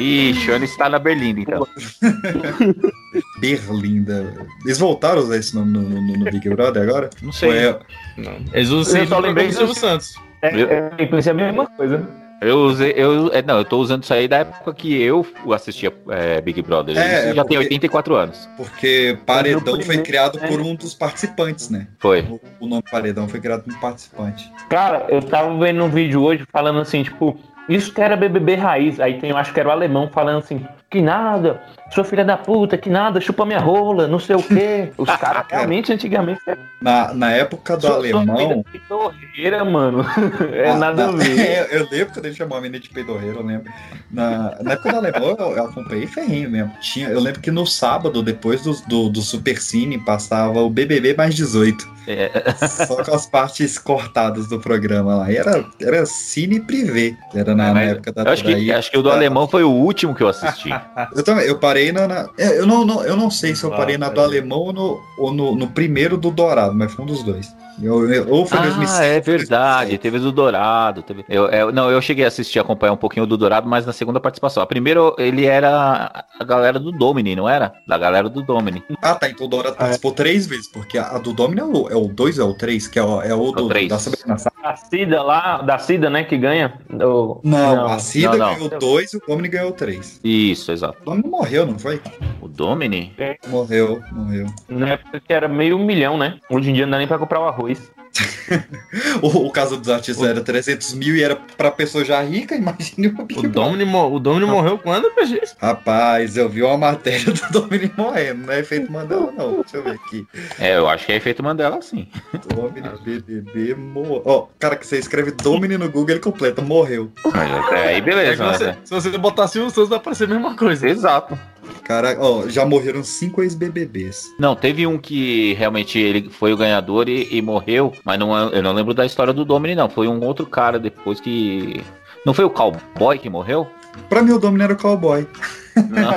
Ixi, Ana está na Berlinda, então. Berlinda. Eles voltaram a usar esse nome no, no- no Big Brother agora? Não sei. É- Não. Eles usam Eu só lembrei como Silvio do- Santos. É, é, é, pensei a mesma coisa. Eu usei, eu, é, não, eu tô usando isso aí da época que eu assistia é, Big Brother. É, Isso é já porque- tem 84 anos. Porque Paredão foi criado por um dos participantes, né? Foi. O, o nome Paredão foi criado por um participante. Cara, eu tava vendo um vídeo hoje falando assim, tipo, isso que era BBB raiz. Aí tem, eu acho que era o alemão falando assim, que nada, sua filha da puta, que nada, chupa minha rola, não sei o quê. Os caras realmente, antigamente, era Na, na época do sua- sua alemão. filha de torreira, mano. É Ah, nada a na- ver. É, eu lembro quando ele chamou a menina de peidorreiro, eu lembro. Na, na época do alemão, eu, eu acompanhei ferrinho mesmo. Tinha, eu lembro que no sábado, depois do, do, do Super Cine, passava o BBB mais 18. É, Só com as partes cortadas do programa lá. E era, era cine privê. Era na, É, na época da eu acho que, acho que o do alemão foi o último que eu assisti. Eu também, eu parei na. na- é, eu, não, não- eu não sei se eu parei na do Nossa, alemão ou, no, ou no, no primeiro do Dourado, mas foi um dos dois. Eu, eu- ou foi Ah, 2005, é verdade. 2007. Teve o do Dourado. Teve... Eu, eu- não, eu cheguei a assistir, acompanhar um pouquinho do Dourado, mas na segunda participação. A primeira, ele era a galera do Domini, não era? Da galera do Domini. Ah, tá. Então o Dourado participou três vezes, porque a, a do Domino é o 2 ou é o 3, que é o, é o do, três. da Sabrina. A Cida lá, da Cida, né, que ganha. O- Não, a Cida não, não. ganhou dois e o Domini ganhou três. Isso, exato. O Domino morreu, não foi? O Domini? Morreu, morreu. Na época que era meio milhão, né? Hoje em dia não dá nem pra comprar o arroz. O, o caso dos artistas era 300 mil e era pra pessoa já rica, imagine o Big O. Domini, mo- o Domini morreu quando, PG? Rapaz, eu vi uma matéria do Domini morrendo, não é efeito Mandela, não. Deixa eu ver aqui. É, eu acho que é efeito Mandela, sim. Domini BBB morreu. Ó, cara, que você escreve Domini no Google, ele completa, morreu. Mas Aí É beleza, que você- né? se você botar Silvio Santos, vai aparecer a mesma coisa. Exato. Cara, ó, já morreram cinco ex-BBBs. Não, teve um que realmente ele foi o ganhador e, e morreu, mas não, é- eu não lembro da história do Domini, não. Foi um outro cara depois que. Não foi o cowboy que morreu? Pra mim, o Domini era o cowboy.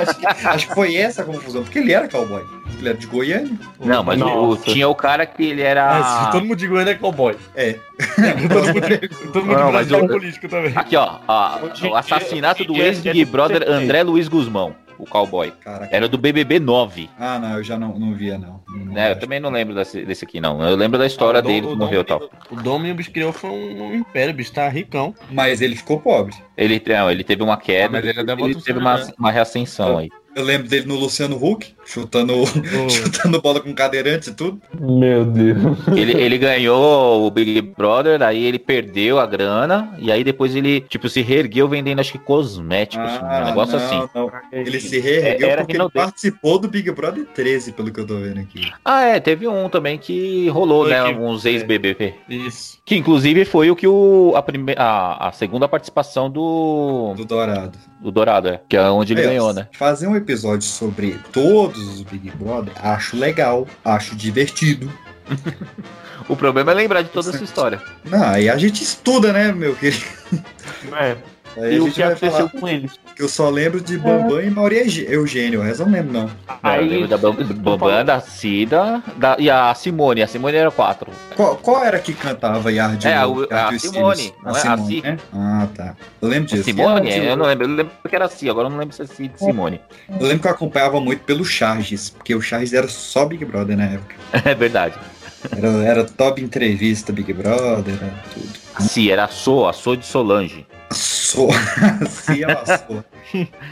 Acho, que, acho que foi essa a confusão, porque ele era cowboy. Ele era de Goiânia. não mas o- tinha o cara que ele É, era. se todo mundo de Goiânia é cowboy. É. todo mundo de, todo mundo Não, de mas Brasil é eu- político também. Aqui, ó. a- o assassinato do ex-Big é Brother. André Luiz Guzmão, o cowboy. Caraca. Era do BBB 9. Ah, não, eu já não, não via, não. Não- né? Eu também não lembro desse, desse aqui, não. Eu lembro da história Ah, Dom- dele que morreu e tal. O bicho criou foi um, um império, o bicho tá ricão. Mas ele ficou pobre. Ele, não, ele teve uma queda, Ah, mas ele ainda ele teve uma, subir, uma reascensão aí. Eu lembro dele no Luciano Huck, chutando, chutando bola com cadeirante e tudo. Meu Deus. Ele, ele ganhou o Big Brother, aí ele perdeu a grana, e aí depois ele, tipo, se reergueu vendendo, acho que cosméticos, um negócio Ah, não, assim. não. Ele se reergueu Era porque ele participou do Big Brother 13, pelo que eu tô vendo aqui. Ah, é, teve um também que rolou, Foi né? que- Uns ex-BBB. Isso. Que inclusive foi o que o, a, prime, a, a segunda participação do, Do Dourado. do Dourado, é, que é onde ele É, ganhou, né? Fazer um episódio sobre todos os Big Brother, acho legal, acho divertido. O problema é lembrar de toda essa história. Não, aí a gente estuda, né, meu querido? É. Aí E a o que vai aconteceu falar com eles? que eu só lembro de Bambam e Mauri Eugênio, o resto eu não lembro, não. Não, eu Aí, lembro da Bam- Bambam, da Cida da, e a Simone. A Simone era quatro. Qual, qual era que cantava Yard É, o- a- a Yard Simone, é? A Si. né? Ah, tá. Eu lembro disso. Simone? E a- Eu não lembro. Eu lembro que era assim, agora eu não lembro se é Cida e Simone. Eu lembro que eu acompanhava muito pelo Charges, porque o Charges era só Big Brother na época. É verdade. Era, era top entrevista Big Brother, era tudo. A Si era a So, a So de Solange. Sou. Sim, ela sou.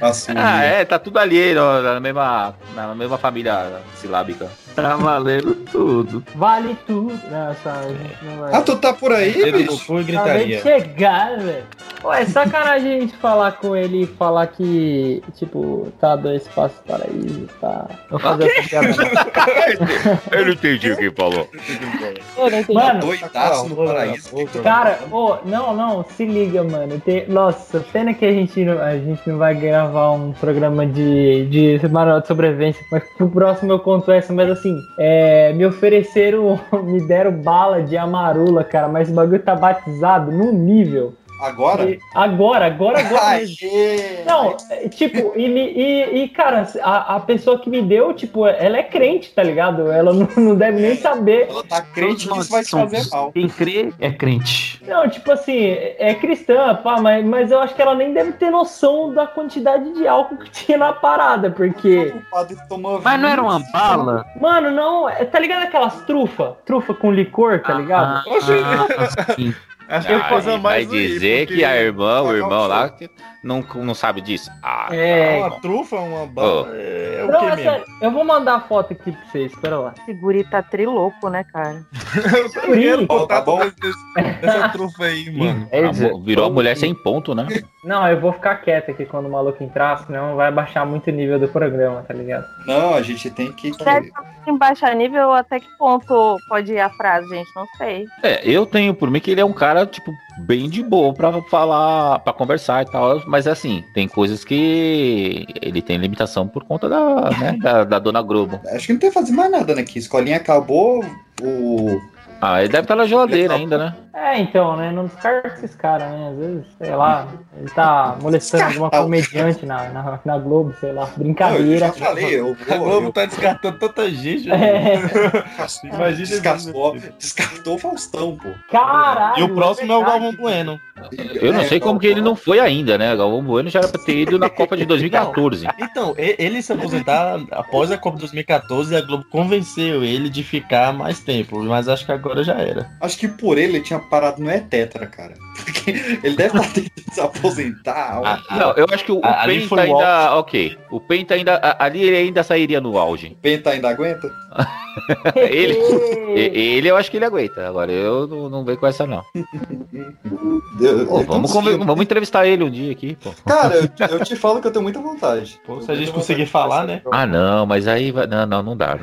Passou. Ah, é, tá tudo ali no- na mesma, na mesma família silábica. tá valendo tudo. Vale tudo. Nossa, gente não vai. Ah, tu tá por aí, no bicho? cu e Acabei de gritaria. chegar, velho. Ué, sacanagem a gente falar com ele e falar que, tipo, tá dois passos para isso, tá. Vou fazer essa piada. Eu não entendi o que ele falou. Eu não entendi. Mano, Mano, doidaço no paraíso. cara, ô, não, não, se liga, mano. Tem, nossa, pena que a gente, não, a gente não vai gravar um programa de, de manual de sobrevivência, mas pro próximo eu conto essa, mas assim, é, me ofereceram, me deram bala de amarula, cara, mas o bagulho tá batizado num nível. Agora? E- Agora, agora, agora mesmo. Não, tipo, e, e, e, cara, a, a pessoa que me deu, tipo, ela é crente, tá ligado? Ela não, não deve nem saber. Ela tá crente que isso vai te fazer mal. Quem crê é crente. Não, tipo assim, é cristã, pá, mas, mas eu acho que ela nem deve ter noção da quantidade de álcool que tinha na parada, porque. Mas não era uma bala? Mano, não, é- tá ligado aquelas trufa? Trufa com licor, tá ligado? Oxi. Acho que é coisa mais. vai aí, dizer porque que a irmã, o irmão lá, que não, não sabe disso. Ah, É. Uma trufa, uma bala. É, é o Não, que é mesmo? sério, eu vou mandar a foto aqui pra vocês, espera lá. Esse guri tá trilouco, né, cara? Eu quero Tá contato bom. dessa trufa aí, mano. É, a mo- virou a mulher sem ponto, né? Não, eu vou ficar quieto aqui quando o maluco entrar, senão vai baixar muito o nível do programa, tá ligado? Não, a gente tem que. Em baixar nível, até que ponto pode ir a frase, gente? Não sei. É, eu tenho por mim que ele é um cara, tipo, bem de boa pra falar, pra conversar e tal. Mas assim, tem coisas que ele tem limitação por conta da, né, da, da dona Globo. Acho que não tem que fazer mais nada, né? Que escolinha acabou, o. Ah, ele deve estar na geladeira ainda, né? É, então, né? Não descarta esses caras, né? Às vezes, sei lá, ele tá molestando alguma comediante na, na, na Globo, sei lá, Não, eu brincadeira. já falei, eu A vou. Globo eu- tá descartando tanta gente. né? É, Imagina descartou, descartou o Faustão, pô. caralho! E o próximo é o verdade. Galvão Bueno. Eu não É, sei como que ele não foi ainda, né? Galvão Bueno já era pra ter ido na Copa de 2014. Então, ele se aposentar após a Copa 2014 a Globo convenceu ele de ficar mais tempo, mas acho que agora já era. Acho que por ele ele tinha parado no E-Tetra, cara. Porque ele deve estar tentando se aposentar. Ah, Não, eu acho que o, o A- ali Penta foi o ainda. Ok. O Penta ainda. Ali ele ainda sairia no auge. O Penta ainda aguenta? Ele- Ele eu acho que ele aguenta. Agora eu não, não venho com essa, não. Pô, vamos, conver- vamos entrevistar ele um dia aqui, pô. Cara, eu, eu te falo que eu tenho muita vontade. Pô, se a gente conseguir falar, né? Ah, não, mas aí vai. Não, não, não dá.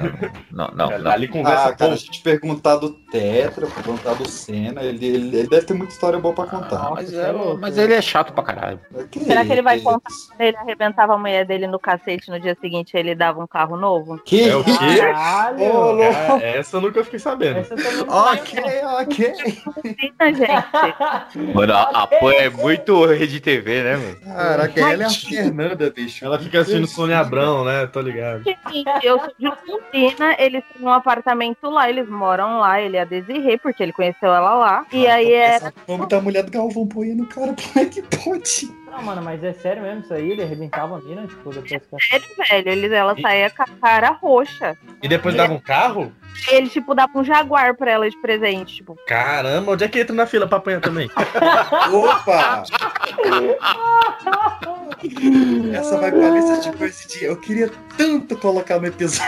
Não, não, não. não. Ali conversa Ah, cara, a gente perguntar do Tetra, perguntar do Senna, ele, ele, ele deve ter muita história boa pra contar. Mas, Nossa, é- é mas ele é chato pra caralho. Será que ele vai isso? contar? Ele arrebentava a mulher dele no cacete no dia seguinte ele dava um carro novo? Que É o quê? Caralho! Ah, essa eu nunca fiquei sabendo. Ok, ok. Sim, gente. Mano, a, a Pan é muito rede TV, né, mano? Caraca, ela é a Fernanda, bicho. Ela fica assistindo Sônia Abrão, né? Tô ligado. Seguinte, Eu sou de Argentina, eles têm um apartamento lá, eles moram lá, ele é a Desirê, porque ele conheceu ela lá. E aí é. Essa o nome da mulher do Galvão Bueno, cara, como é que pode? Não, mano, mas é sério mesmo isso aí? Ele arrebentava a mina, tipo, depois que... Sério, velho, eles, ela saía com a cara roxa. E depois dava um carro? Ele, tipo, dava um jaguar pra ela de presente, tipo. Caramba, onde é que entra na fila pra apanhar também? Opa! Essa vai pra lista de coisa de. Eu queria tanto colocar no episódio.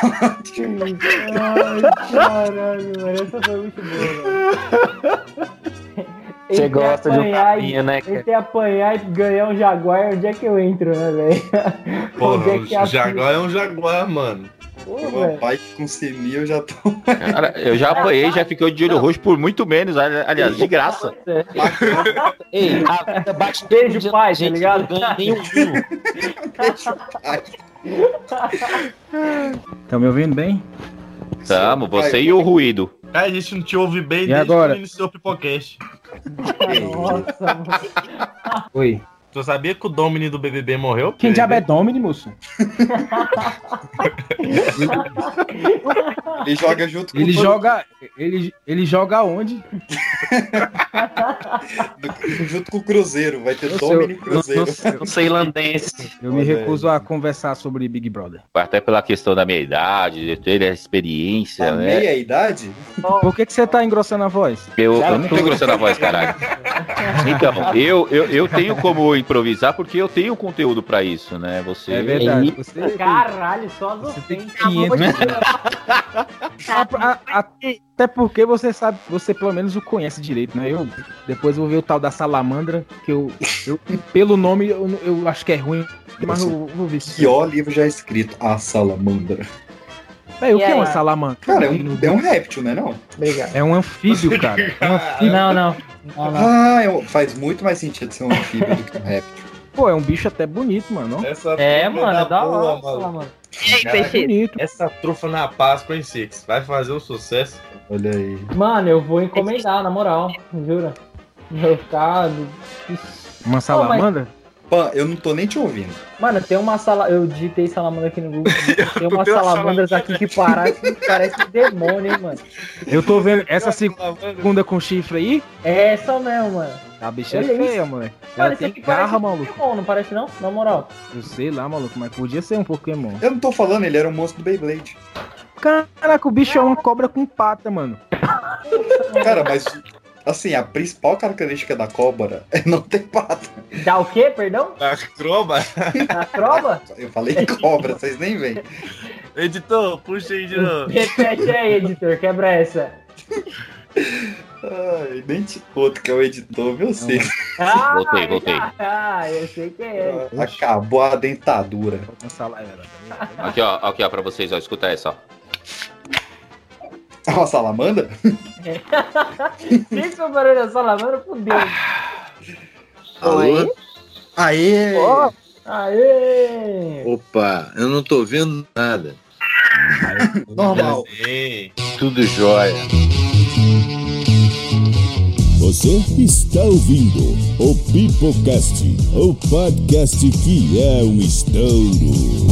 Ai, caralho, mano, essa foi muito boa, velho. Você gosta de um apanhar e- tapinha, né? cara? Entre apanhar e ganhar um jaguar, onde é que eu entro, né, velho? Pô, Onde é a- o Jaguar é um Jaguar, mano. Pô, velho. bike com semi, eu já tô. Cara, eu já apanhei, já fiquei de olho roxo por muito menos, ali- aliás, de graça. Ei, a vida bate Beijo, pai, tá gente ligado? não ganha nem um vinho. Estão me ouvindo bem? Tamo, você e o ruído. Ah, a gente não te ouve bem E desde agora? que iniciou o Pipocast. Nossa, mano. Oi. Tu sabia que o Domini do BBB morreu? Quem diabo é Domini, moço? Ele joga junto com Ele o joga. Ele, ele joga onde? junto com o Cruzeiro. Vai ter Eu Domini eu- Cruzeiro. eu- eu- Eu sei irlandês. Eu me recuso a conversar sobre Big Brother. Até pela questão da minha idade, de ter a experiência, A né? meia idade? Por que, que você tá engrossando a voz? Eu, eu não tô engrossando a voz, caralho. Então, eu, eu, eu tenho como improvisar porque eu tenho conteúdo pra isso, né? Você. É verdade. Você, Caralho, só você tem ofensas. 500. né? Tá, A- a- até porque você sabe, você pelo menos o conhece direito, né? Eu depois vou ver o tal da salamandra, que eu, eu pelo nome eu, eu acho que é ruim, mas eu vou ver. Que ó livro já escrito A Salamandra. Véi, o E que é uma salamandra? Cara, é um, é um réptil, né não? Obrigado. É um anfíbio, cara. É um anfíbio. Não, não. Não, não. Ah, é faz muito mais sentido ser um anfíbio do que um réptil. Pô, é um bicho até bonito, mano. Essa É, mano, é da hora, mano. mano. E aí, Cara, É peixe? bonito. Essa trufa na Páscoa em Six vai fazer um sucesso. Olha aí. Mano, eu vou encomendar, na moral, jura. Meu cado. Uma salamandra? Pan, eu não tô nem te ouvindo. Mano, tem uma sala. Eu digitei salamandra aqui no Google. Tem umas salamandras aqui que parecem parece demônio, hein, mano. Eu tô vendo essa segunda com chifre aí. É essa mesmo, mano. A bicha é Olha feia, isso. moleque. Mano, Ela isso tem parece garra, um maluco. Pokémon, não parece não? Na moral. Eu sei lá, maluco, mas podia ser um Pokémon. Eu não tô falando, ele era um monstro do Beyblade. Caraca, o bicho é uma cobra com pata, mano. Cara, mas assim, a principal característica da cobra é não ter pata. Dá o quê, perdão? A Croba. Na prova? Eu falei cobra, vocês nem veem. Editor, puxa aí de novo. Repete aí, editor, quebra essa. Ai, nem te conto que é o editor, meu Cid. Ah, Voltei, voltei. Ah, eu sei quem é. Acabou a dentadura. Salamandra. Aqui, ó, aqui, ó, pra vocês, ó. Escuta essa, ó. Uma salamandra? Se isso o barulho da salamandra, fudeu. Alô? Aê! Aê! Opa, eu não tô vendo nada. Normal. Tudo jóia. Você está ouvindo o Pipocast, o podcast que é um estouro.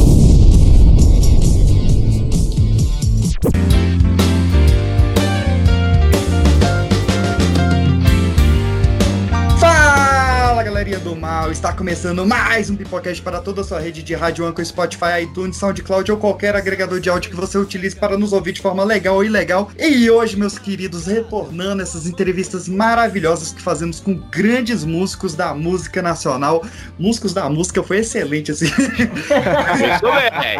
Do mal, está começando mais um Pipocast para toda a sua rede de rádio Anchor, Spotify, iTunes, SoundCloud ou qualquer agregador de áudio que você utilize para nos ouvir de forma legal ou ilegal. E hoje, meus queridos, retornando essas entrevistas maravilhosas que fazemos com grandes músicos da música nacional. Músicos da música foi excelente, assim. Começou bem.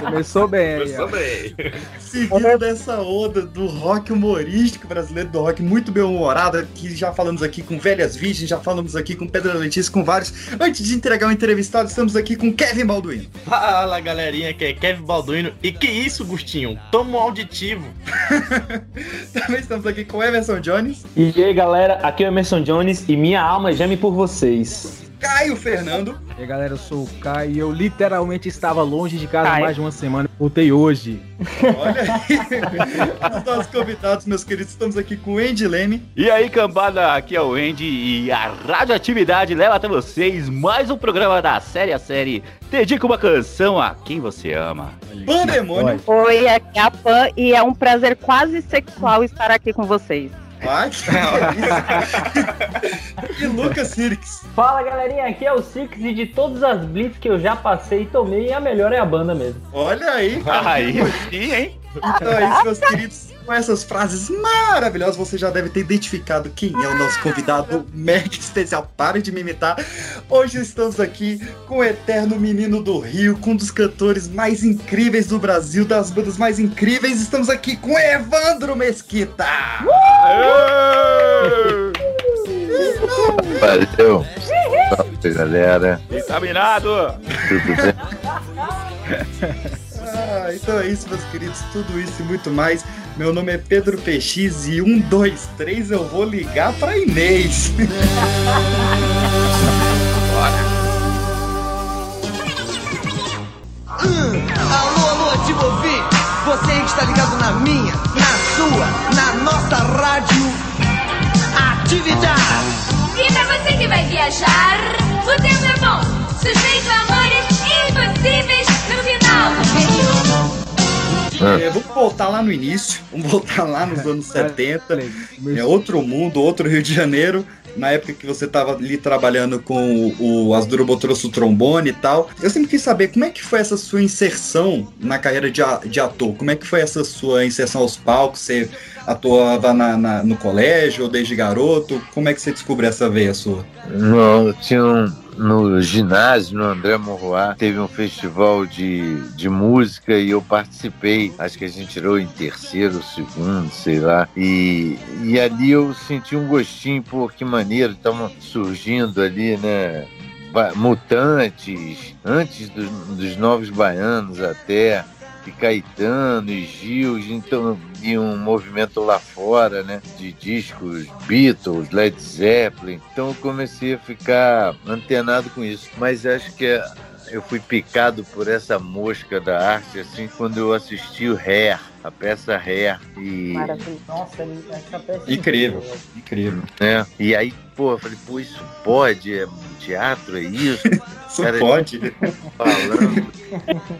Começou bem Começou bem. Seguindo dessa onda do rock humorístico brasileiro, do rock muito bem humorado, que já falamos aqui com Velhas Virgens, já falamos aqui com Pedro Letícia, com vários. Antes de entregar o entrevistado, estamos aqui com Kevin Balduino. Fala galerinha, que é Kevin Balduino. E que isso, Gustinho? Toma um auditivo. Também estamos aqui com Emerson Jones, E aí, galera, aqui é o Emerson Jones e minha alma geme por vocês. Caio Fernando. E aí, galera, eu sou o Kai e eu literalmente estava longe de casa Kai. mais de uma semana. Voltei hoje. Olha aí. Os nossos convidados, meus queridos, estamos aqui com o Andy Leme. E aí, cambada, aqui é o Andy e a radioatividade leva até vocês mais um programa da série a série Dedica uma canção a quem você ama. Pandemônio. Oi, aqui é a Pan e é um prazer quase sexual estar aqui com vocês. Delícia. e Lucas Sirix. Fala galerinha, aqui é o Six e de todas as blitz que eu já passei e tomei, a melhor é a banda mesmo. Olha aí. cara. Aí sim, hein? Então é isso, meus queridos. Com essas frases maravilhosas, você já deve ter identificado quem é o nosso convidado mega especial. Pare de me imitar. Hoje estamos aqui com o eterno menino do Rio, com um dos cantores mais incríveis do Brasil, das bandas mais incríveis. Estamos aqui com Evandro Mesquita. Valeu. Salve, galera. Examinado! Tudo bem? Ah, então é isso, meus queridos. Tudo isso e muito mais. Meu nome é Pedro PX e um, dois, três, eu vou ligar pra Inês. Alô, alô, te ouvi. Você que está ligado na minha, na sua, na nossa rádio. Atividade. E pra você que vai viajar, o tempo é bom. Suspeito amores impossíveis. É, vamos voltar lá no início. Vamos voltar lá nos anos 70. É outro mundo, outro Rio de Janeiro. Na época que você tava ali trabalhando com o, o Asdrubal trouxe o trombone e tal. Eu sempre quis saber como é que foi essa sua inserção na carreira de, de ator. Como é que foi essa sua inserção aos palcos? Você atuava na- na- no colégio ou desde garoto? Como é que você descobriu essa veia sua? Não, tinha um, no ginásio, no André Morroá, teve um festival de, de música e eu participei. Acho que a gente tirou em terceiro, segundo, sei lá. E, e ali eu senti um gostinho, pô, que maneiro, estavam surgindo ali, né? Mutantes, antes dos Novos Baianos até, e Caetano e Gil, então e um movimento lá fora, né, de discos Beatles, Led Zeppelin. Então eu comecei a ficar antenado com isso. Mas acho que a, eu fui picado por essa mosca da arte, assim, quando eu assisti o Hair, a peça Hair. E, Maravilhoso. Nossa, essa peça é Incrível, incrível. né? e aí, pô, eu falei, pô, isso pode? É teatro, é isso? Isso Cara, pode. falando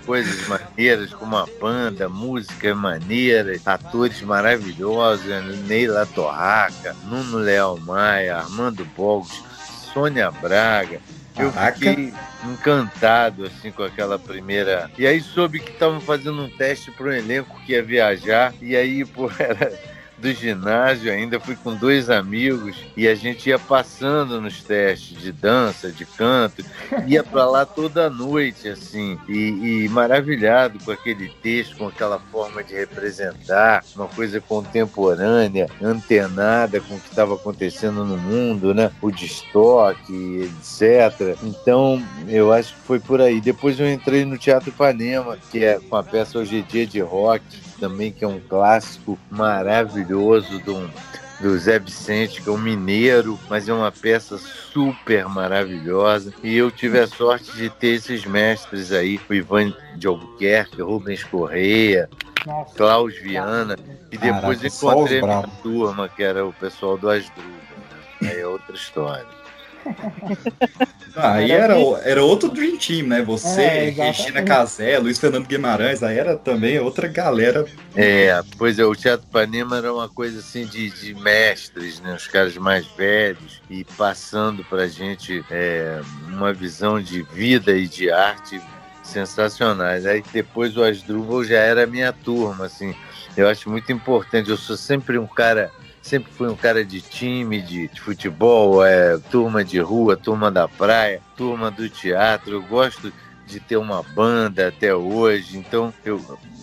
coisas maneiras, como a banda, música maneira, atores maravilhosos, Neila Torraca, Nuno Leal Maia, Armando Bogos, Sônia Braga. Eu fiquei encantado assim com aquela primeira. E aí soube que estavam fazendo um teste para um elenco que ia viajar. E aí, pô, era do ginásio ainda, fui com dois amigos e a gente ia passando nos testes de dança, de canto, ia para lá toda noite, assim, e, e maravilhado com aquele texto, com aquela forma de representar, uma coisa contemporânea, antenada com o que estava acontecendo no mundo, né? O destoque, etc. Então, eu acho que foi por aí. Depois eu entrei no Teatro Ipanema, que é com a peça Hoje é Dia de Rock, também, que é um clássico maravilhoso do, do Zé Vicente, que é um mineiro, mas é uma peça super maravilhosa. E eu tive a sorte de ter esses mestres aí, o Ivan de Albuquerque, Rubens Correia. Klaus Viana, e depois Caraca, encontrei a minha turma, que era o pessoal do Asdrubal. Né? Aí é outra história. Ah, aí era, o- era outro Dream Team, né? Você, É. Regina Casé, Luiz Fernando Guimarães, aí era também outra galera. É, pois é, o Teatro Panema era uma coisa assim de, de mestres, né? Os caras mais velhos e passando pra gente é, uma visão de vida e de arte sensacionais. Aí depois o Asdrubal já era a minha turma, assim. Eu acho muito importante, eu sou sempre um cara sempre fui um cara de time, de, de futebol, é, turma de rua, turma da praia, turma do teatro. Eu gosto de ter uma banda até hoje, então eu,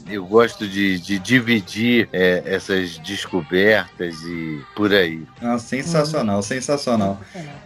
eu gosto de, de dividir é, essas descobertas e por aí. Ah, sensacional, sensacional.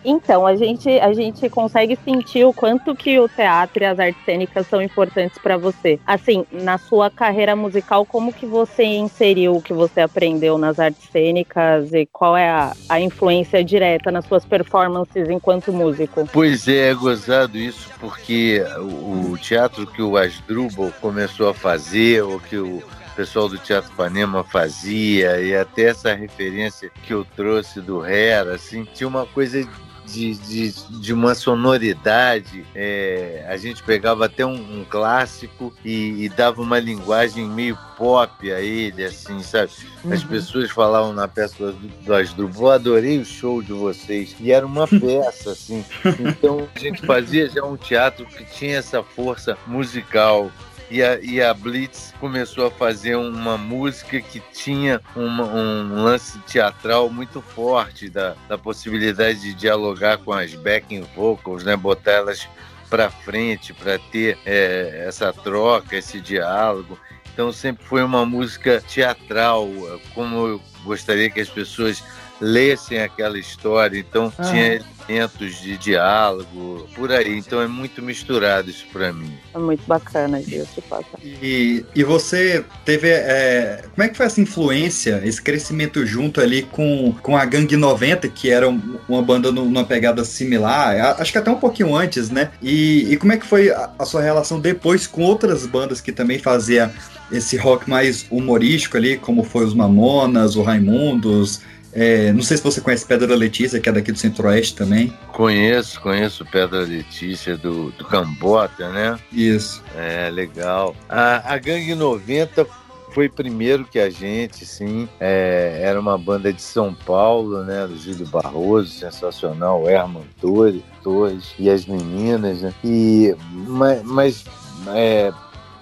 Então, a gente, a gente consegue sentir o quanto que o teatro e as artes cênicas são importantes para você. Assim, na sua carreira musical, como que você inseriu o que você aprendeu nas artes cênicas e qual é a, a influência direta nas suas performances enquanto músico? Pois é, é gozado isso porque o, o teatro que o Asdrubal começou a fazer, ou que o pessoal do Teatro Panema fazia, e até essa referência que eu trouxe do Hera, assim, tinha uma coisa de, de, de uma sonoridade. é, a gente pegava até um, um clássico e, e dava uma linguagem meio pop a ele, assim, sabe? As pessoas falavam na peça do, do Asdrubal, adorei o show de vocês. E era uma peça, assim. Então a gente fazia já um teatro que tinha essa força musical. E a, e a Blitz começou a fazer uma música que tinha uma- um lance teatral muito forte da, da possibilidade de dialogar com as backing vocals, né? botar elas para frente para ter é, essa troca, esse diálogo. Então sempre foi uma música teatral, como eu gostaria que as pessoas lessem aquela história. Então Ah. tinha elementos de diálogo por aí. Então é muito misturado isso para mim. É muito bacana, passa. E, e você teve. é, como é que foi essa influência, esse crescimento junto ali com, com a Gangue 90, que era um- uma banda nu- numa pegada similar, acho que até um pouquinho antes, né? E, e como é que foi a, a sua relação depois com outras bandas que também faziam esse rock mais humorístico ali, como foi os Mamonas, o Raimundos? É, não sei se você conhece Pedra Letícia, que é daqui do Centro-Oeste também. Conheço, conheço Pedra Letícia do, do Cambota, né? Isso. É, legal. A, a Gangue 90 foi primeiro que a gente, sim. É, era uma banda de São Paulo, né? Do Júlio Barroso, sensacional, Herman Torres, Torres e as meninas, né? E, mas mas, é,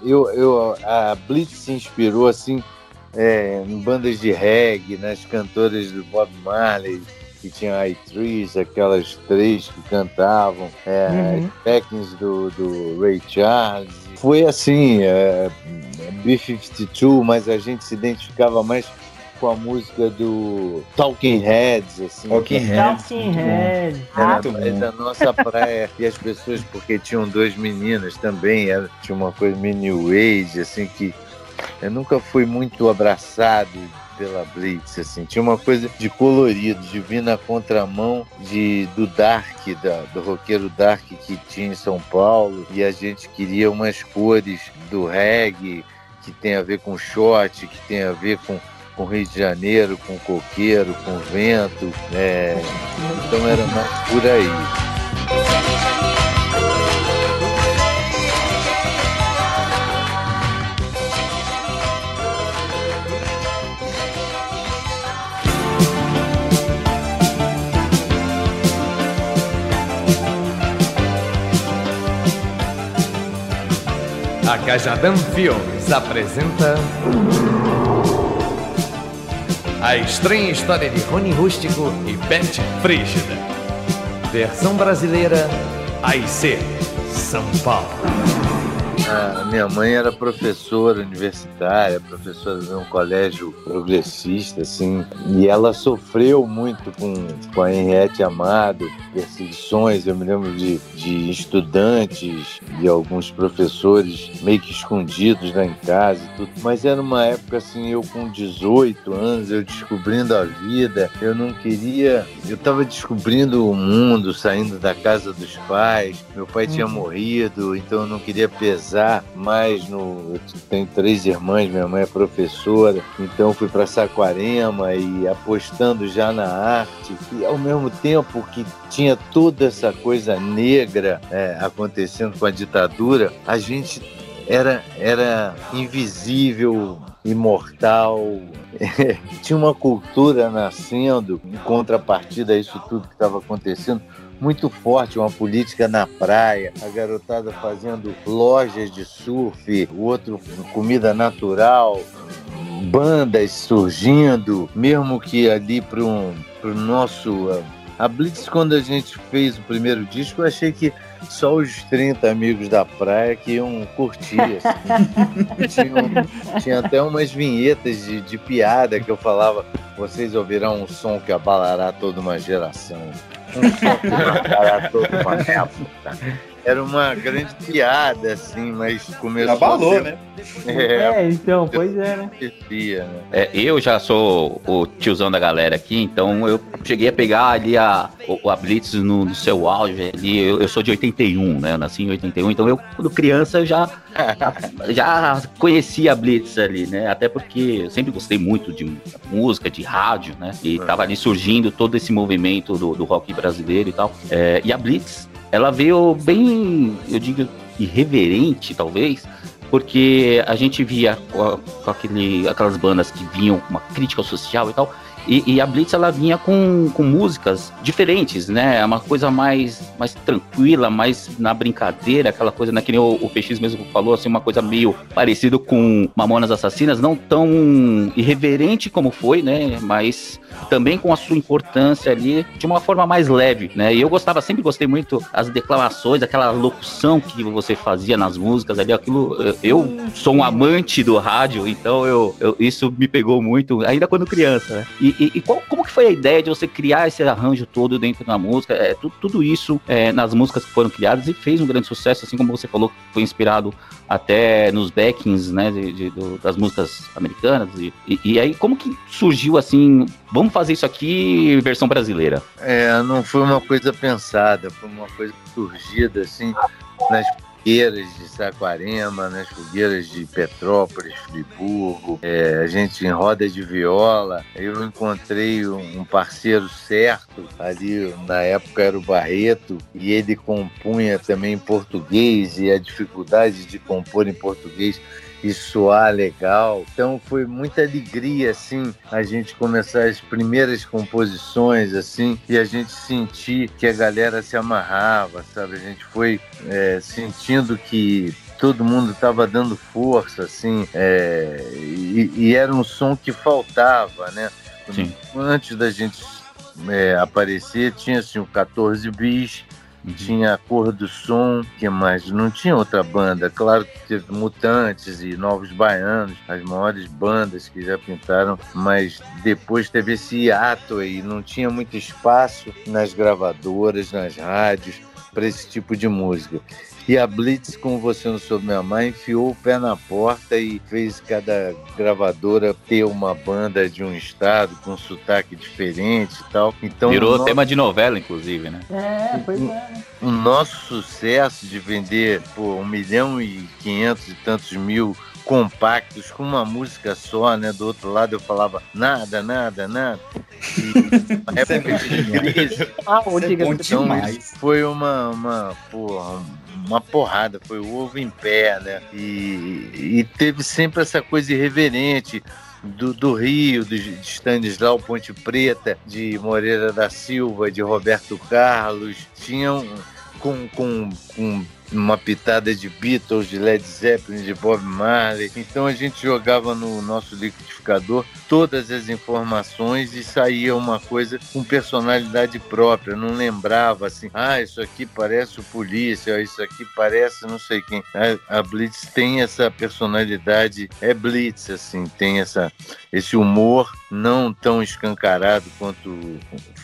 eu, eu, a Blitz se inspirou, assim, é, em bandas de reggae, nas cantoras do Bob Marley, que tinha a Trees, aquelas três que cantavam, é, Uhum. as backings do, do Ray Charles. Foi assim, é, B-52, mas a gente se identificava mais com a música do Talking Heads, assim. Talking que Heads. Talking Head. era, Muito bom. é da nossa praia. e as pessoas, porque tinham duas meninas também, era, tinha uma coisa meio new age, assim, que eu nunca fui muito abraçado pela Blitz, assim. Tinha uma coisa de colorido, de vir na contramão de, do Dark, da, do roqueiro Dark que tinha em São Paulo, e a gente queria umas cores do reggae, que tem a ver com short, que tem a ver com com Rio de Janeiro, com coqueiro, com vento, é, então era mais por aí. A Cajadão Filmes apresenta A estranha história de Rony Rústico e Beth Frígida Versão brasileira AIC São Paulo A minha mãe era professora universitária, professora de um colégio progressista, assim, e ela sofreu muito com, com a Henriette Amado, perseguições. Eu me lembro de, de estudantes e alguns professores meio que escondidos lá em casa e tudo. Mas era uma época assim, eu com 18 anos, eu descobrindo a vida, eu não queria. Eu estava descobrindo o mundo, saindo da casa dos pais. Meu pai tinha morrido, então eu não queria pesar mais no. Eu tenho três irmãs, minha mãe é professora, então fui para Saquarema e apostando já na arte, e ao mesmo tempo que tinha toda essa coisa negra é, acontecendo com a ditadura, a gente era, era invisível, imortal. Tinha uma cultura nascendo em contrapartida a isso tudo que estava acontecendo muito forte, uma política na praia, a garotada fazendo lojas de surf, o outro comida natural, bandas surgindo, mesmo que ali para o nosso. A Blitz, quando a gente fez o primeiro disco, eu achei que só os 30 amigos da praia que iam curtir. Assim. tinha, tinha, até umas vinhetas de, de piada que eu falava: vocês ouvirão um som que abalará toda uma geração Era uma grande piada, assim, mas começou. Abalou, a ser... né? É, é, então, pois é, né? né? É, eu já sou o tiozão da galera aqui, então eu cheguei a pegar ali a, a Blitz no, no seu auge ali. Eu, eu, sou de 81, né? Eu nasci em 81, então eu, quando criança, eu já, já conhecia a Blitz ali, né? Até porque eu sempre gostei muito de música, de rádio, né? E tava ali surgindo todo esse movimento do, do rock brasileiro e tal. É, e a Blitz, ela veio bem, eu digo, irreverente, talvez, porque a gente via com aquele, aquelas bandas que vinham com uma crítica social e tal, e, e, a Blitz ela vinha com, com músicas diferentes, né? É uma coisa mais, mais tranquila, mais na brincadeira, aquela coisa, né? Que nem o, o PX mesmo falou, assim, uma coisa meio parecido com Mamonas Assassinas, não tão irreverente como foi, né? Mas também com a sua importância ali de uma forma mais leve, né? E eu gostava, sempre gostei muito as declamações, aquela locução que você fazia nas músicas ali, aquilo. Eu sou um amante do rádio, então eu, eu isso me pegou muito, ainda quando criança, né? E, e, e qual, como que foi a ideia de você criar esse arranjo todo dentro da música? É, tudo, tudo isso é, nas músicas que foram criadas e fez um grande sucesso, assim como você falou, que foi inspirado até nos backings, né, de, de, do, das músicas americanas. E, e, e, aí, como que surgiu assim, vamos fazer isso aqui versão brasileira? É, não foi uma coisa pensada, foi uma coisa surgida assim nas fogueiras de Saquarema, nas fogueiras de Petrópolis, Friburgo, é, a gente em roda de viola. Eu encontrei um parceiro certo ali, na época era o Barreto, e ele compunha também em português, e a dificuldade de compor em português e soar legal. Então foi muita alegria assim a gente começar as primeiras composições assim e a gente sentir que a galera se amarrava, sabe? A gente foi é, sentindo que todo mundo estava dando força assim é, e, e, era um som que faltava, né? Sim. Antes da gente é, aparecer tinha assim o 14 bis tinha a Cor do Som, que mais? Não tinha outra banda. Claro que teve Mutantes e Novos Baianos, as maiores bandas que já pintaram, mas depois teve esse hiato aí, não tinha muito espaço nas gravadoras, nas rádios. para esse tipo de música. E a Blitz, como você não soube me amar, enfiou o pé na porta e fez cada gravadora ter uma banda de um estado com um sotaque diferente e tal. Então, Virou o no- tema de novela, inclusive, né? É, pois é. o nosso sucesso de vender por um milhão e quinhentos e tantos mil compactos com uma música só, né? Do outro lado eu falava nada, nada, nada. E é época de crise, Ah, o Isso diga bom então, demais. isso foi uma, uma, porra, uma porrada, foi o ovo em pé, né? E, e teve sempre essa coisa irreverente do, do Rio, de Stanislau Ponte Preta, de Moreira da Silva, de Roberto Carlos. Tinham com, com, com uma pitada de Beatles, de Led Zeppelin, de Bob Marley. Então a gente jogava no nosso liquidificador todas as informações e saía uma coisa com personalidade própria. Não lembrava assim, ah, isso aqui parece o polícia, isso aqui parece não sei quem. A, a Blitz tem essa personalidade, é Blitz, assim, tem essa, esse humor não tão escancarado quanto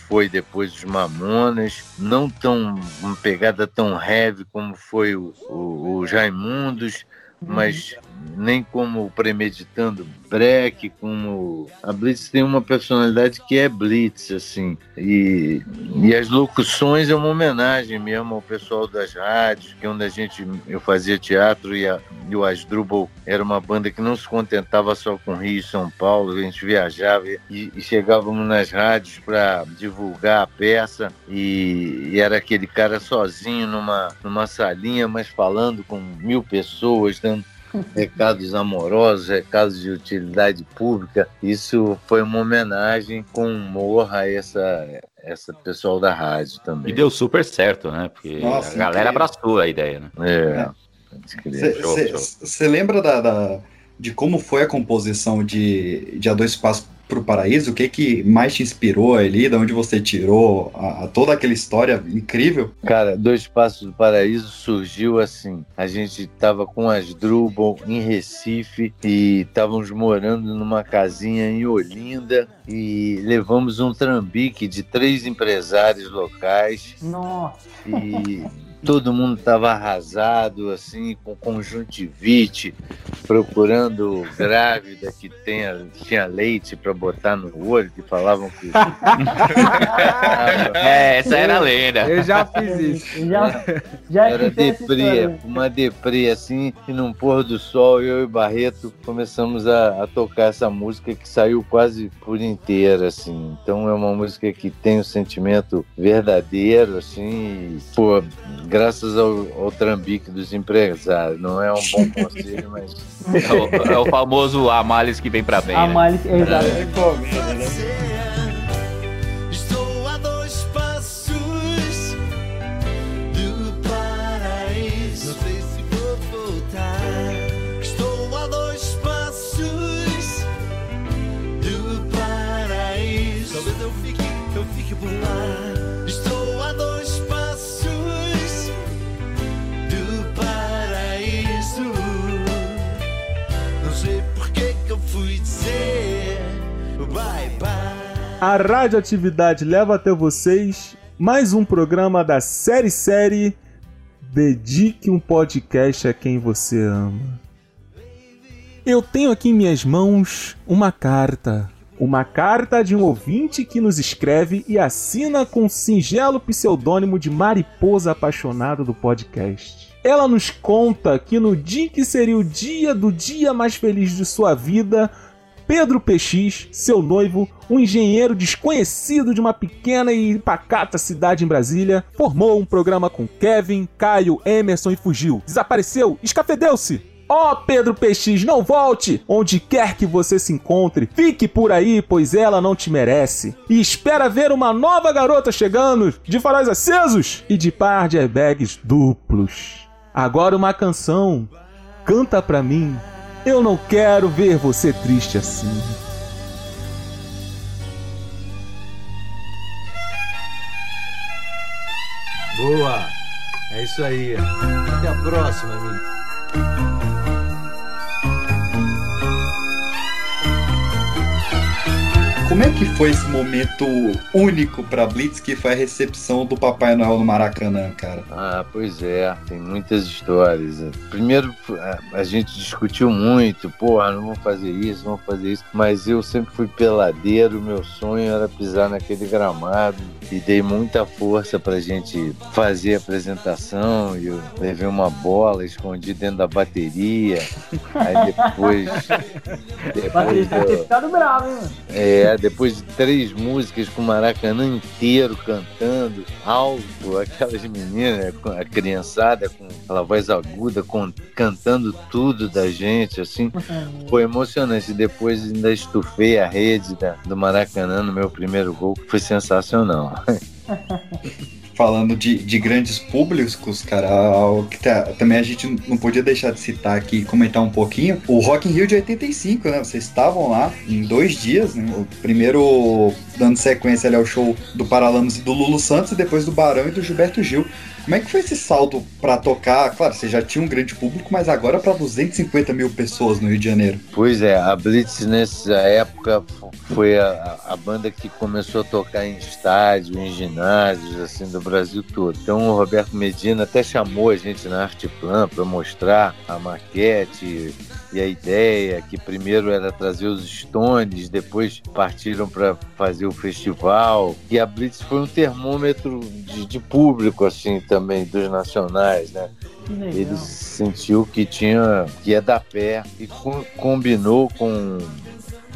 foi depois dos Mamonas, não tão uma pegada tão heavy como foi o, o, o Raimundos, mas nem como Premeditando Breck, como a Blitz tem uma personalidade que é Blitz, assim, e, e as locuções é uma homenagem mesmo ao pessoal das rádios, que é onde a gente, eu fazia teatro e, a, e o Asdrubal era uma banda que não se contentava só com Rio e São Paulo, a gente viajava e, e chegávamos nas rádios para divulgar a peça e, e era aquele cara sozinho numa, numa salinha, mas falando com mil pessoas, dando recados amorosos, recados de utilidade pública. Isso foi uma homenagem com humor a essa, essa pessoal da rádio também. E deu super certo, né? Porque Nossa, a galera incrível. abraçou a ideia, né? É. Você lembra da, da- de como foi a composição de, de A Dois Passos pro Paraíso? O que, que mais te inspirou ali? De onde você tirou a- a- toda aquela história incrível? Cara, Dois Passos do Paraíso surgiu assim. A gente tava com as Drubal em Recife e estávamos morando numa casinha em Olinda e levamos um trambique de três empresários locais Nossa. e todo mundo estava arrasado, assim, com conjuntivite, procurando grávida que tenha, tinha leite para botar no olho, que falavam que. É, essa era a lenda. Eu já fiz isso. Já, já Era deprê, uma deprê assim, e num pôr do sol, eu e Barreto começamos a, a tocar essa música que saiu quase por inteira, assim. Então é uma música que tem um sentimento verdadeiro, assim, e, pô, graças ao, ao trambique dos empresários. Não é um bom conselho, mas. É o, é o famoso a males que vem pra bem. A né? Malice, exato. Estou A radioatividade leva até vocês mais um programa da série série Dedique um podcast a quem você ama. Eu tenho aqui em minhas mãos uma carta. Uma carta de um ouvinte que nos escreve e assina com o singelo pseudônimo de Mariposa Apaixonada do podcast. Ela nos conta que no dia que seria o dia do dia mais feliz de sua vida, Pedro PX, seu noivo, um engenheiro desconhecido de uma pequena e pacata cidade em Brasília, formou um programa com Kevin, Caio, Emerson e fugiu. Desapareceu, escafedeu-se. Ó Pedro PX, não volte! Onde quer que você se encontre, fique por aí, pois ela não te merece. E espera ver uma nova garota chegando, de faróis acesos e de par de airbags duplos. Agora uma canção. Canta pra mim. Eu não quero ver você triste assim. Boa! É isso aí. Até a próxima, amigo. Como é que foi esse momento único pra Blitz, que foi a recepção do Papai Noel no Maracanã, cara? Ah, pois é, tem muitas histórias. Primeiro, a- gente discutiu muito, porra, não vou fazer isso, vou fazer isso, mas eu sempre fui peladeiro, meu sonho era pisar naquele gramado e dei muita força pra gente fazer a apresentação. E eu levei uma bola, escondi dentro da bateria, aí depois. depois ter eu- ficado bravo, hein, mano? é, depois de três músicas com o Maracanã inteiro cantando alto, aquelas meninas, a criançada com aquela voz aguda, com- cantando tudo da gente, assim, foi emocionante. Depois ainda estufei a rede da- do Maracanã no meu primeiro gol, foi sensacional. Falando de, de grandes públicos, cara, algo que tá- também a gente não podia deixar de citar aqui e comentar um pouquinho. O Rock in Rio de 85, né? Vocês estavam lá em dois dias, né? O primeiro dando sequência ali ao show do Paralamas e do Lulu Santos e depois do Barão e do Gilberto Gil. Como é que foi esse salto pra tocar? Claro, você já tinha um grande público, mas agora pra 250 mil pessoas no Rio de Janeiro. Pois é, a Blitz nessa época foi a, a banda que começou a tocar em estádio, em ginásios, assim, do Brasil todo. Então o Roberto Medina até chamou a gente na Arte Plan para mostrar a maquete e a ideia, que primeiro era trazer os Stones, depois partiram para fazer o festival. E a Blitz foi um termômetro de, de público, assim, também, dos nacionais, né? Ele sentiu que tinha que ia dar pé e co- combinou com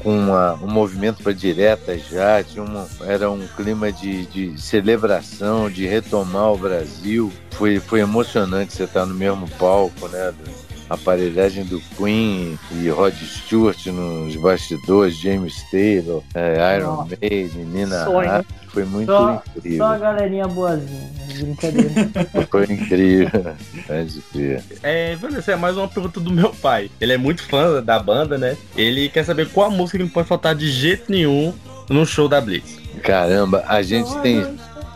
com uma- um movimento para direta já, tinha uma- era um clima de, de celebração, de retomar o Brasil. Foi, foi emocionante você estar no mesmo palco, né? A aparelhagem do Queen e Rod Stewart nos bastidores, James Taylor, é, Iron Nossa. Maiden, Nina. Foi muito Só, incrível. só a galerinha boazinha. Brincadeira. Foi incrível. Pode ver. É, Vanessa, é mais uma pergunta do meu pai. Ele é muito fã da banda, né? Ele quer saber qual a música que não pode faltar de jeito nenhum no show da Blitz. Caramba, a gente tem.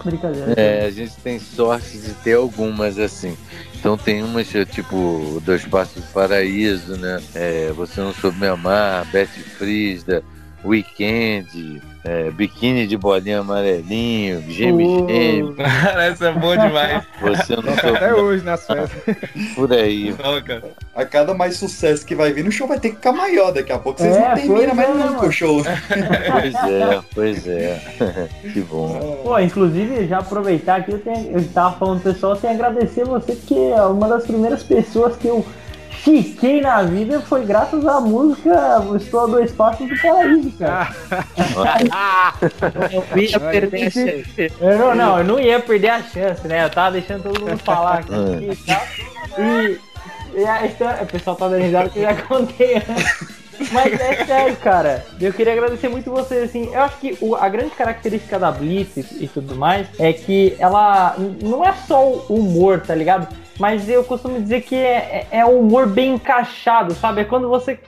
Brincadeira. É, a gente tem sorte de ter algumas assim. Então tem umas tipo Dois Passos do Paraíso, né? É, Você Não Soube Me Amar, Betty Frisda, Weekend, é, Biquíni de Bolinha Amarelinho, Geme Uh. Geme. Essa é boa demais. Você Não Toca até hoje nas festas. Por aí. A cada mais sucesso que vai vir, o show vai ter que ficar maior daqui a pouco. Vocês É, não terminam mais é, nunca o show. Pois é, pois é. que bom. Pô, inclusive, já aproveitar aqui, eu, tenho, eu tava falando pessoal, eu tenho que agradecer você, porque é uma das primeiras pessoas que eu fiquei na vida foi graças à música Estou a Dois Passos do Paraíso, cara. Eu ia perder a chance. Eu não, não, eu não ia perder a chance, né? Eu tava deixando todo mundo falar aqui Ah. e tal. E, e a história, o pessoal tá dando risada que eu já contei antes. Mas é sério, cara. Eu queria agradecer muito você, assim. Eu acho que o- a grande característica da Blitz e, e tudo mais é que ela não é só o humor, tá ligado? Mas eu costumo dizer que é, é é um humor bem encaixado, sabe? É quando você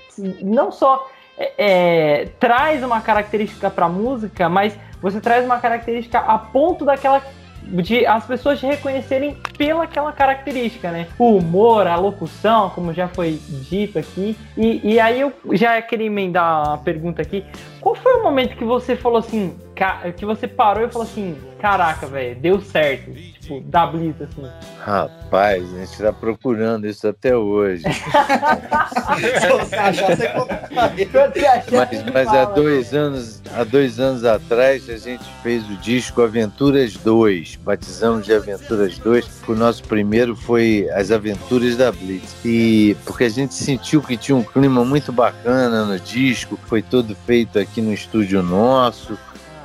não só é, é, traz uma característica pra música, mas você traz uma característica a ponto daquela de as pessoas te reconhecerem pela aquela característica, né? O humor, a locução, como já foi dito aqui. E, e aí eu já queria emendar uma pergunta aqui. Qual foi o momento que você falou assim, que você parou e falou assim, caraca, velho, deu certo? Tipo, da Blitz, assim. Rapaz, a gente tá procurando isso até hoje. Se você achar, você. Mas, mas há dois anos, há dois anos atrás a gente fez o disco Aventuras 2, batizamos de Aventuras 2, que o nosso primeiro foi As Aventuras da Blitz. E porque a gente sentiu que tinha um clima muito bacana no disco, foi todo feito aqui no estúdio nosso.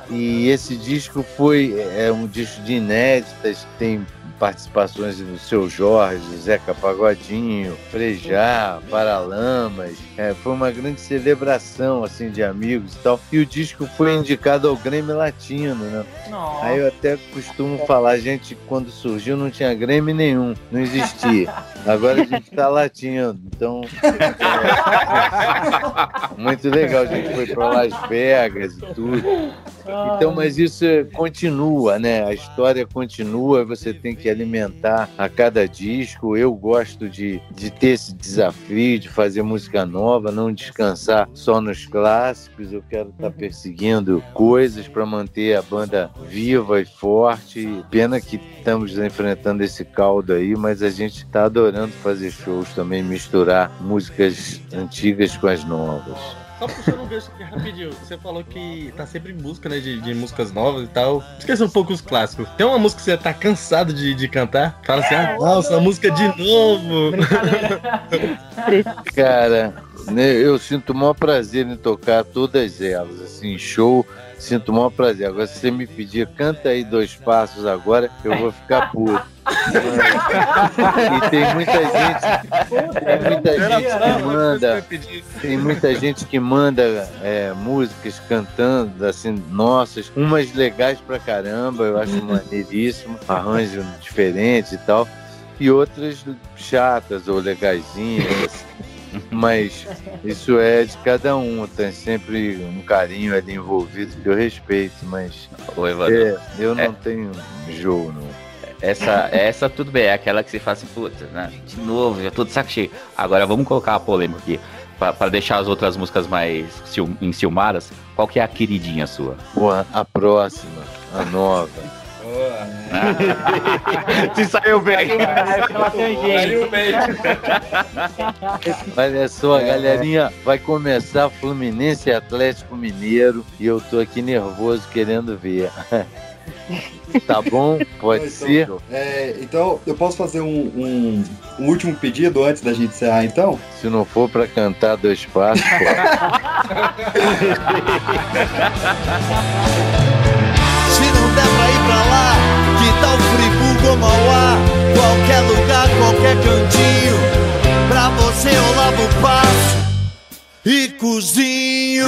E esse disco foi é um disco de inéditas, tem participações do seu Jorge, Zeca Pagodinho, Frejá, Paralamas. É, foi uma grande celebração assim de amigos e tal. E o disco foi indicado ao Grêmio Latino, né? Aí eu até costumo falar, a gente quando surgiu não tinha Grêmio nenhum, não existia. Agora a gente tá latindo, então é, muito legal. A gente foi para Las Vegas e tudo. Então, mas isso é- continua, né? A história continua, você tem que que alimentar a cada disco. Eu gosto de, de ter esse desafio, de fazer música nova, não descansar só nos clássicos. Eu quero estar perseguindo coisas para manter a banda viva e forte. Pena que estamos enfrentando esse caldo aí, mas a gente está adorando fazer shows também, misturar músicas antigas com as novas. Só puxando um gancho aqui rapidinho. Você falou que tá sempre em busca, né, de, de músicas novas e tal. Esqueça um pouco os clássicos. Tem uma música que você tá cansado de, de cantar? Fala assim, ah, nossa, a música de novo. Cara, né, eu sinto o maior prazer em tocar todas elas, assim, show, sinto o maior prazer. Agora, se você me pedir, canta aí dois passos agora, eu vou ficar puto. e tem muita gente, tem muita gente que manda, tem muita gente que manda é, músicas cantando, assim, nossas, umas legais pra caramba, eu acho maneiríssimo, arranjo diferente e tal, e outras chatas ou legaisinhas, mas isso é de cada um, tem sempre um carinho ali envolvido que eu respeito, mas Oi, é, eu não É. tenho jogo, não. Essa, essa tudo bem, é aquela que você fala assim, puta, né? De novo, já tô de saco cheio. Agora vamos colocar a polêmica aqui. Pra, pra deixar as outras músicas mais cium, enciumadas, qual que é a queridinha sua? Pô, a próxima, a nova. Se saiu bem. Olha só, galerinha, vai começar Fluminense e Atlético Mineiro e eu tô aqui nervoso querendo ver. tá bom? Pode Então, ser? É, então, eu posso fazer um, um- um último pedido antes da gente encerrar, então? Se não for pra cantar dois passos, pra lá, que tal Friburgo ou Mauá? Qualquer lugar, qualquer cantinho. Pra você eu lavo passo e cozinho.